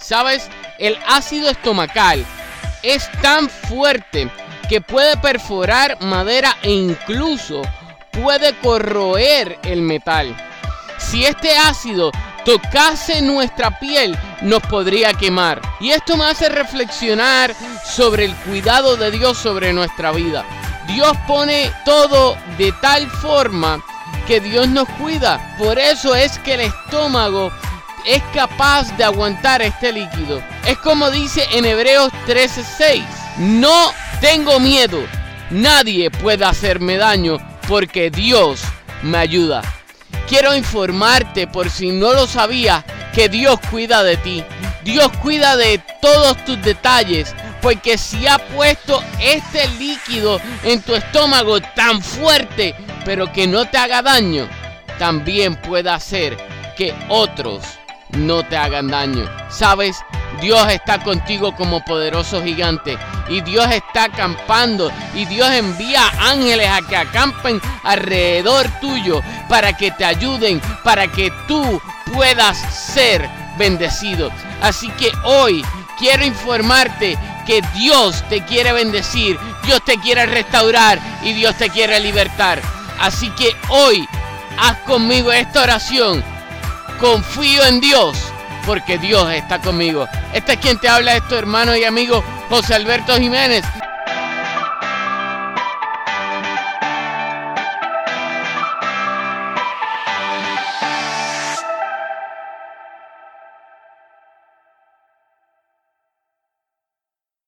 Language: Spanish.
¿Sabes? El ácido estomacal es tan fuerte que puede perforar madera e incluso puede corroer el metal. Si este ácido tocase nuestra piel, nos podría quemar. Y esto me hace reflexionar sobre el cuidado de Dios sobre nuestra vida. Dios pone todo de tal forma que Dios nos cuida. Por eso es que el estómago es capaz de aguantar este líquido. Es como dice en Hebreos 13:6. No tengo miedo. Nadie puede hacerme daño porque Dios me ayuda. Quiero informarte por si no lo sabías que Dios cuida de ti. Dios cuida de todos tus detalles. Porque si ha puesto este líquido en tu estómago tan fuerte, pero que no te haga daño, también puede hacer que otros no te hagan daño. Sabes, Dios está contigo como poderoso gigante y Dios está acampando y Dios envía ángeles a que acampen alrededor tuyo para que te ayuden, para que tú puedas ser bendecido. Así que hoy quiero informarte que Dios te quiere bendecir, Dios te quiere restaurar y Dios te quiere libertar. Así que hoy haz conmigo esta oración confío en Dios porque Dios está conmigo. Este es quien te habla, esto hermano y amigo José Alberto Jiménez.